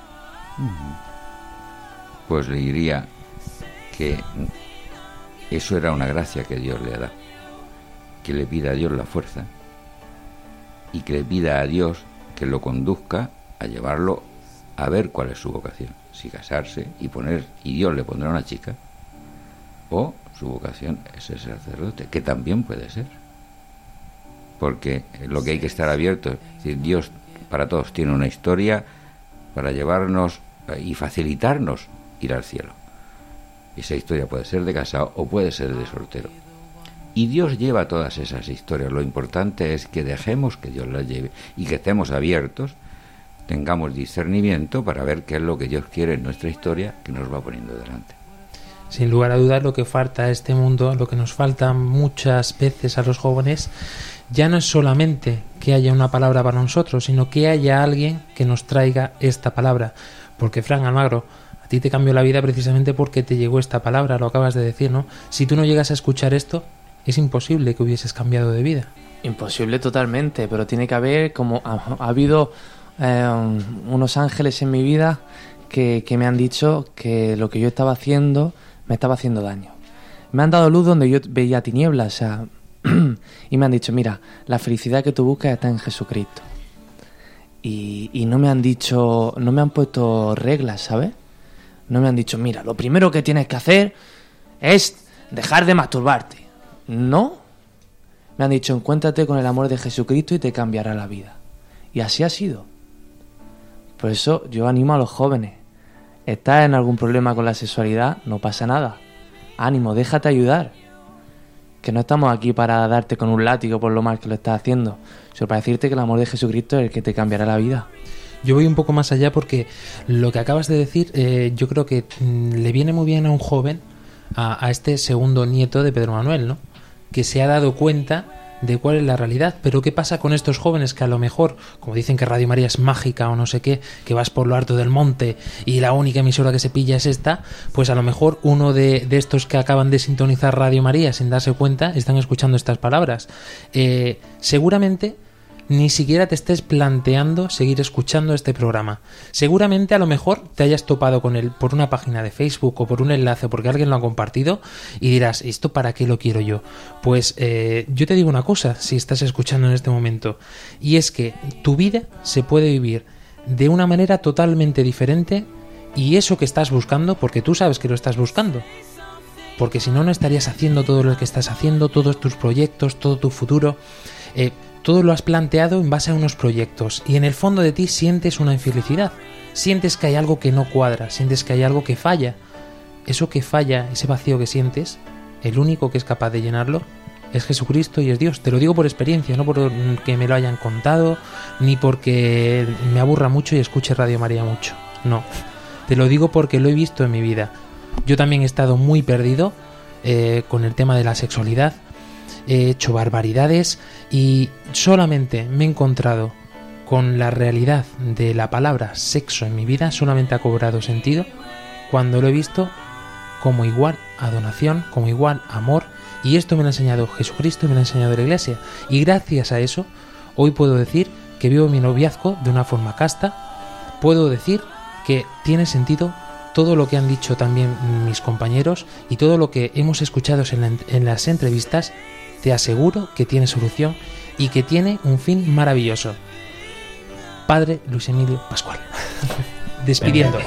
Pues le diría que eso era una gracia que Dios le ha dado. Que le pida a Dios la fuerza y que le pida a Dios que lo conduzca a llevarlo a ver cuál es su vocación. Si casarse y poner, y Dios le pondrá una chica, o su vocación es ser sacerdote, que también puede ser. Porque lo que hay que estar abierto, es decir, Dios para todos tiene una historia para llevarnos eh, y facilitarnos ir al cielo. Esa historia puede ser de casado o puede ser de soltero. Y Dios lleva todas esas historias. Lo importante es que dejemos que Dios las lleve y que estemos abiertos, tengamos discernimiento para ver qué es lo que Dios quiere en nuestra historia que nos va poniendo delante. Sin lugar a dudas, lo que falta a este mundo, lo que nos falta muchas veces a los jóvenes, ya no es solamente que haya una palabra para nosotros, sino que haya alguien que nos traiga esta palabra. Porque, Fran Almagro, ti te cambió la vida precisamente porque te llegó esta palabra, lo acabas de decir, ¿no? Si tú no llegas a escuchar esto, es imposible que hubieses cambiado de vida. Imposible totalmente, pero tiene que haber como ha, ha habido eh, unos ángeles en mi vida que, que me han dicho que lo que yo estaba haciendo me estaba haciendo daño. Me han dado luz donde yo veía tinieblas, o sea, y me han dicho, mira, la felicidad que tú buscas está en Jesucristo. Y, y no me han dicho, no me han puesto reglas, ¿sabes? No me han dicho, mira, lo primero que tienes que hacer es dejar de masturbarte. No. Me han dicho, encuéntrate con el amor de Jesucristo y te cambiará la vida. Y así ha sido. Por eso yo animo a los jóvenes. ¿Estás en algún problema con la sexualidad? No pasa nada. Ánimo, déjate ayudar. Que no estamos aquí para darte con un látigo por lo mal que lo estás haciendo, sino para decirte que el amor de Jesucristo es el que te cambiará la vida. Yo voy un poco más allá porque lo que acabas de decir eh, yo creo que mm, le viene muy bien a un joven, a, a este segundo nieto de Pedro Manuel, ¿no? Que se ha dado cuenta de cuál es la realidad. Pero ¿qué pasa con estos jóvenes que a lo mejor, como dicen que Radio María es mágica o no sé qué, que vas por lo alto del monte y la única emisora que se pilla es esta? Pues a lo mejor uno de, de estos que acaban de sintonizar Radio María sin darse cuenta están escuchando estas palabras. Eh, seguramente ni siquiera te estés planteando seguir escuchando este programa. Seguramente a lo mejor te hayas topado con él por una página de Facebook o por un enlace porque alguien lo ha compartido y dirás, ¿esto para qué lo quiero yo? Pues eh, yo te digo una cosa, si estás escuchando en este momento, y es que tu vida se puede vivir de una manera totalmente diferente y eso que estás buscando, porque tú sabes que lo estás buscando, porque si no, no estarías haciendo todo lo que estás haciendo, todos tus proyectos, todo tu futuro. Eh, todo lo has planteado en base a unos proyectos y en el fondo de ti sientes una infelicidad, sientes que hay algo que no cuadra, sientes que hay algo que falla. Eso que falla, ese vacío que sientes, el único que es capaz de llenarlo es Jesucristo y es Dios. Te lo digo por experiencia, no porque me lo hayan contado, ni porque me aburra mucho y escuche Radio María mucho. No, te lo digo porque lo he visto en mi vida. Yo también he estado muy perdido eh, con el tema de la sexualidad he hecho barbaridades y solamente me he encontrado con la realidad de la palabra sexo en mi vida, solamente ha cobrado sentido cuando lo he visto como igual a donación, como igual a amor, y esto me lo ha enseñado Jesucristo, me lo ha enseñado la Iglesia, y gracias a eso hoy puedo decir que vivo mi noviazgo de una forma casta, puedo decir que tiene sentido todo lo que han dicho también mis compañeros y todo lo que hemos escuchado en, la, en las entrevistas te aseguro que tiene solución y que tiene un fin maravilloso. Padre Luis Emilio Pascual. despidiendo.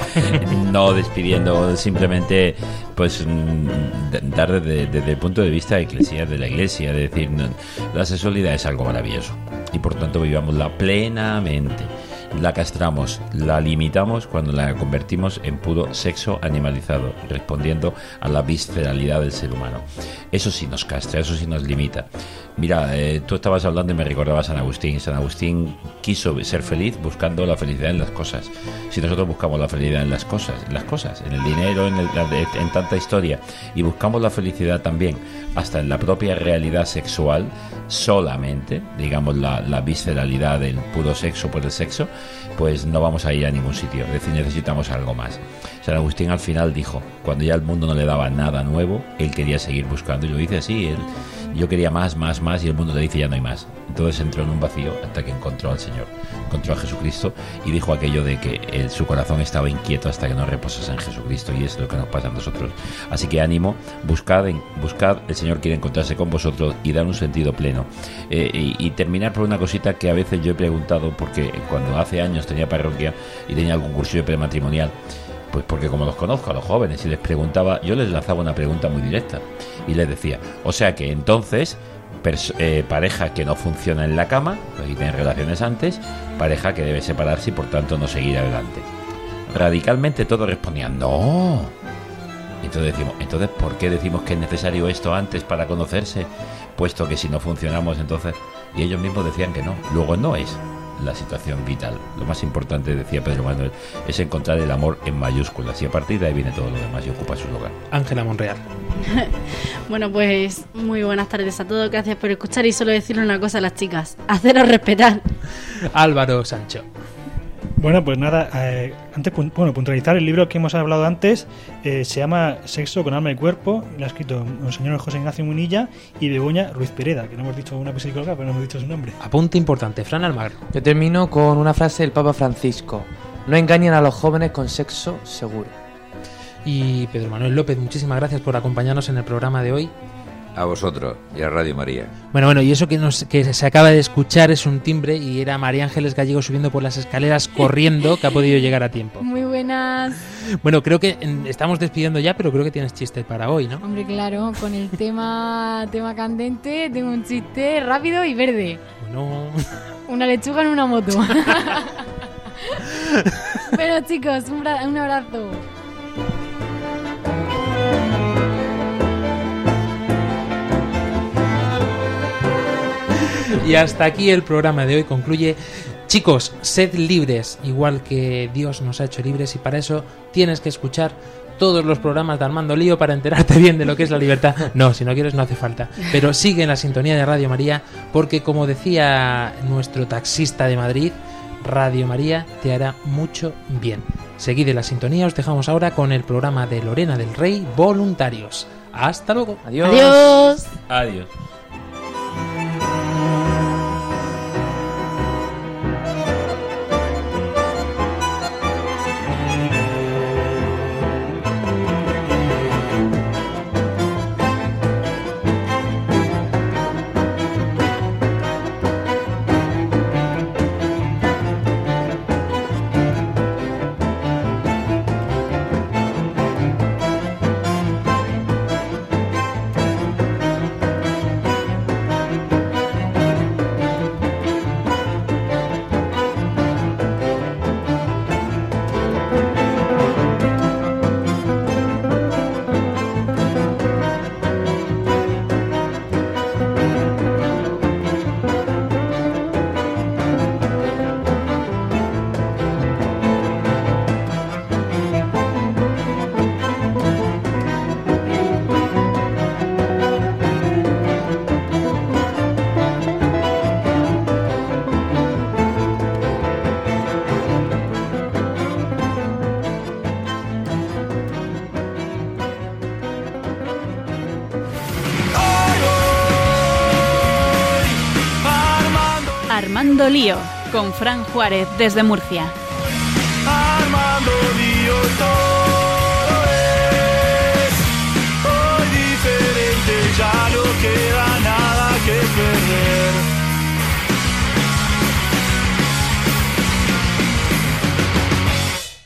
No despidiendo, simplemente pues mm, dar desde, desde el punto de vista eclesial de la iglesia, de decir, no, la sexualidad es algo maravilloso y por tanto vivámosla plenamente la castramos, la limitamos cuando la convertimos en puro sexo animalizado, respondiendo a la visceralidad del ser humano. Eso sí nos castra, eso sí nos limita. Mira, eh, tú estabas hablando y me recordaba a San Agustín. San Agustín quiso ser feliz buscando la felicidad en las cosas. Si nosotros buscamos la felicidad en las cosas, en las cosas, en el dinero, en, el, en tanta historia, y buscamos la felicidad también hasta en la propia realidad sexual, solamente, digamos, la, la visceralidad del puro sexo por el sexo, pues no vamos a ir a ningún sitio. Es decir, necesitamos algo más. San Agustín al final dijo, cuando ya el mundo no le daba nada nuevo, él quería seguir buscando. Y lo dice así, él, yo quería más, más, más, y el mundo le dice ya no hay más. Entonces entró en un vacío hasta que encontró al Señor, encontró a Jesucristo y dijo aquello de que él, su corazón estaba inquieto hasta que no reposase en Jesucristo y es lo que nos pasa a nosotros. Así que ánimo, buscad, buscad, el Señor quiere encontrarse con vosotros y dar un sentido pleno. Eh, y, y terminar por una cosita que a veces yo he preguntado, porque cuando hace años tenía parroquia y tenía algún cursillo prematrimonial, pues porque como los conozco a los jóvenes y les preguntaba, yo les lanzaba una pregunta muy directa y les decía, o sea que entonces eh, pareja que no funciona en la cama, y tienen relaciones antes, pareja que debe separarse y por tanto no seguir adelante. Radicalmente todos respondían, no. Entonces decimos, entonces ¿por qué decimos que es necesario esto antes para conocerse? Puesto que si no funcionamos entonces... Y ellos mismos decían que no. Luego no es la situación vital. Lo más importante, decía Pedro Manuel, es encontrar el amor en mayúsculas y a partir de ahí viene todo lo demás y ocupa su lugar. Ángela Monreal. bueno, pues muy buenas tardes a todos. Gracias por escuchar y solo decirle una cosa a las chicas: haceros respetar. Álvaro Sancho. Bueno, pues nada, eh, antes bueno, puntualizar el libro que hemos hablado antes eh, se llama Sexo con alma y cuerpo, y lo ha escrito Monseñor José Ignacio Munilla y Begoña Ruiz Pereda, que no hemos dicho una psicóloga, pero no hemos dicho su nombre. Apunte importante, Fran Almagro. Yo termino con una frase del Papa Francisco. No engañen a los jóvenes con sexo seguro. Y Pedro Manuel López, muchísimas gracias por acompañarnos en el programa de hoy. A vosotros y a Radio María. Bueno, bueno, y eso que, nos, que se acaba de escuchar es un timbre y era María Ángeles Gallego subiendo por las escaleras corriendo, que ha podido llegar a tiempo. Muy buenas. Bueno, creo que estamos despidiendo ya, pero creo que tienes chiste para hoy, ¿no? Hombre, claro, con el tema, tema candente tengo un chiste rápido y verde. Bueno, Una lechuga en una moto. bueno, chicos, un, un abrazo. Y hasta aquí el programa de hoy concluye. Chicos, sed libres, igual que Dios nos ha hecho libres, y para eso tienes que escuchar todos los programas de Armando Lío para enterarte bien de lo que es la libertad. No, si no quieres no hace falta. Pero sigue en la sintonía de Radio María, porque como decía nuestro taxista de Madrid, Radio María te hará mucho bien. Seguid en la sintonía, os dejamos ahora con el programa de Lorena del Rey, Voluntarios. Hasta luego. Adiós. Adiós. Adiós. con Fran Juárez desde Murcia. Armando lío todo es hoy diferente, ya no queda nada que perder.